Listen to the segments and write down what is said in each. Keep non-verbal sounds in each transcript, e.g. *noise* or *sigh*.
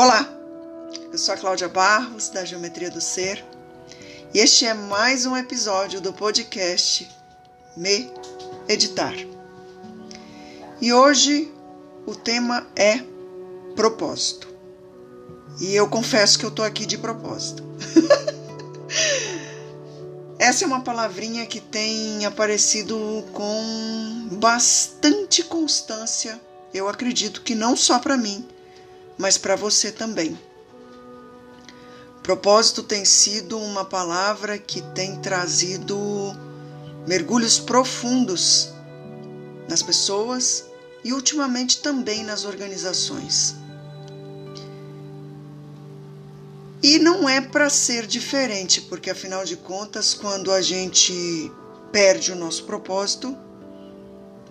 Olá, eu sou a Cláudia Barros, da Geometria do Ser, e este é mais um episódio do podcast Me Editar. E hoje o tema é propósito. E eu confesso que eu tô aqui de propósito. *laughs* Essa é uma palavrinha que tem aparecido com bastante constância, eu acredito que não só para mim, mas para você também. Propósito tem sido uma palavra que tem trazido mergulhos profundos nas pessoas e ultimamente também nas organizações. E não é para ser diferente, porque afinal de contas, quando a gente perde o nosso propósito,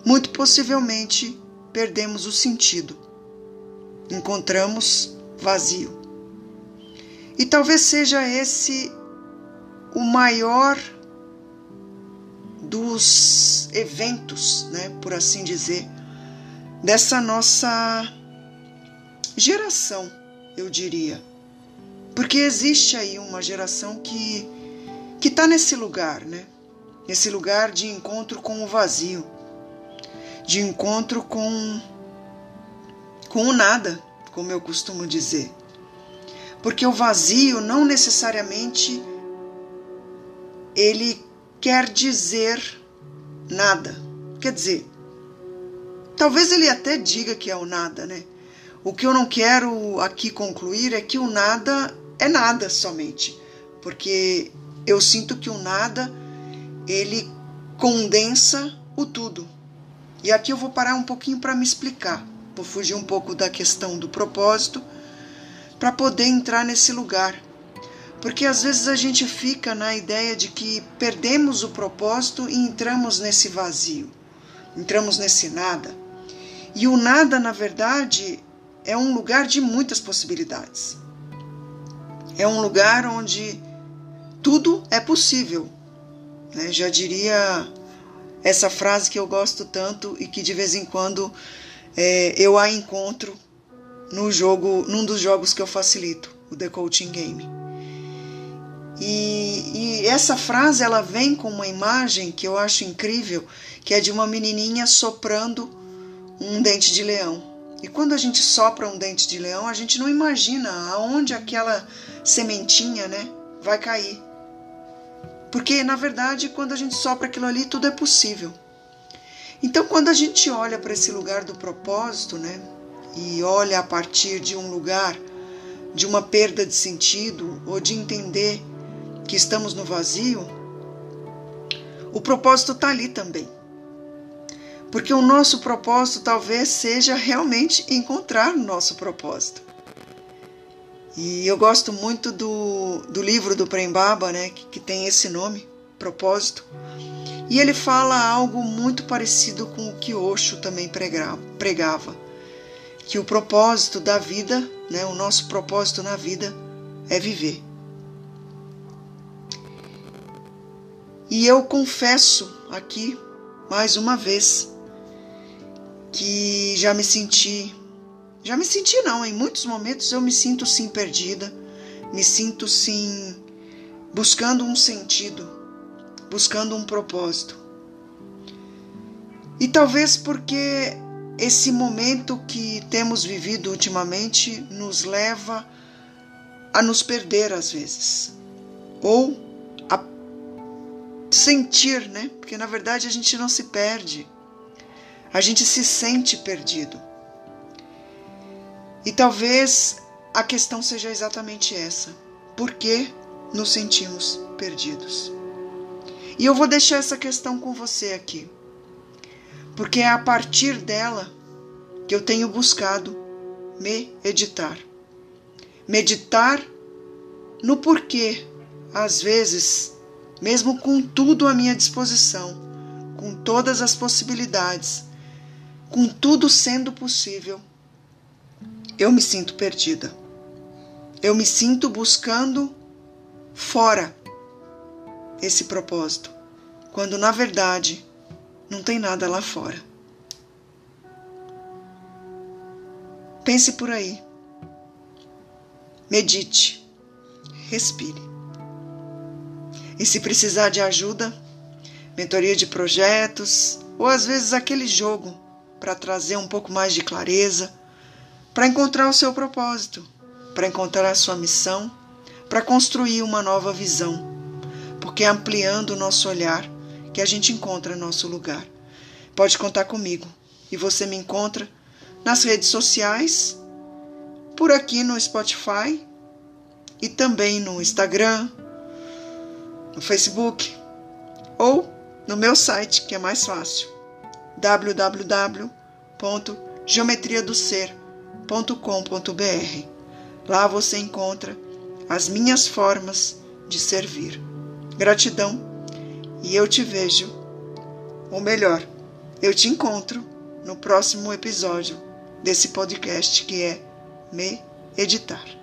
muito possivelmente perdemos o sentido encontramos vazio. E talvez seja esse o maior dos eventos, né, por assim dizer, dessa nossa geração, eu diria. Porque existe aí uma geração que que está nesse lugar, né? Nesse lugar de encontro com o vazio, de encontro com com o nada, como eu costumo dizer. Porque o vazio não necessariamente ele quer dizer nada. Quer dizer, talvez ele até diga que é o nada, né? O que eu não quero aqui concluir é que o nada é nada somente, porque eu sinto que o nada ele condensa o tudo. E aqui eu vou parar um pouquinho para me explicar. Fugir um pouco da questão do propósito para poder entrar nesse lugar. Porque às vezes a gente fica na ideia de que perdemos o propósito e entramos nesse vazio, entramos nesse nada. E o nada, na verdade, é um lugar de muitas possibilidades. É um lugar onde tudo é possível. Né? Já diria essa frase que eu gosto tanto e que de vez em quando é, eu a encontro no jogo, num dos jogos que eu facilito, o The Coaching Game. E, e, essa frase ela vem com uma imagem que eu acho incrível, que é de uma menininha soprando um dente de leão. E quando a gente sopra um dente de leão, a gente não imagina aonde aquela sementinha, né, vai cair. Porque na verdade, quando a gente sopra aquilo ali, tudo é possível. Então, quando a gente olha para esse lugar do propósito, né, e olha a partir de um lugar de uma perda de sentido ou de entender que estamos no vazio, o propósito está ali também. Porque o nosso propósito talvez seja realmente encontrar o nosso propósito. E eu gosto muito do, do livro do Prembaba, né, que, que tem esse nome, Propósito e ele fala algo muito parecido com o que Osho também pregava, que o propósito da vida, né, o nosso propósito na vida é viver. E eu confesso aqui, mais uma vez, que já me senti, já me senti não, em muitos momentos eu me sinto sim perdida, me sinto sim buscando um sentido, buscando um propósito. E talvez porque esse momento que temos vivido ultimamente nos leva a nos perder às vezes, ou a sentir, né? Porque na verdade a gente não se perde, a gente se sente perdido. E talvez a questão seja exatamente essa: por que nos sentimos perdidos? E eu vou deixar essa questão com você aqui, porque é a partir dela que eu tenho buscado me editar. Meditar no porquê, às vezes, mesmo com tudo à minha disposição, com todas as possibilidades, com tudo sendo possível, eu me sinto perdida. Eu me sinto buscando fora esse propósito, quando na verdade não tem nada lá fora. Pense por aí. medite, respire. E se precisar de ajuda, mentoria de projetos ou às vezes aquele jogo para trazer um pouco mais de clareza, para encontrar o seu propósito, para encontrar a sua missão, para construir uma nova visão, porque é ampliando o nosso olhar que a gente encontra nosso lugar. Pode contar comigo e você me encontra nas redes sociais, por aqui no Spotify e também no Instagram, no Facebook ou no meu site, que é mais fácil, www.geometriadoser.com.br. Lá você encontra as minhas formas de servir. Gratidão e eu te vejo, ou melhor, eu te encontro no próximo episódio desse podcast que é Me Editar.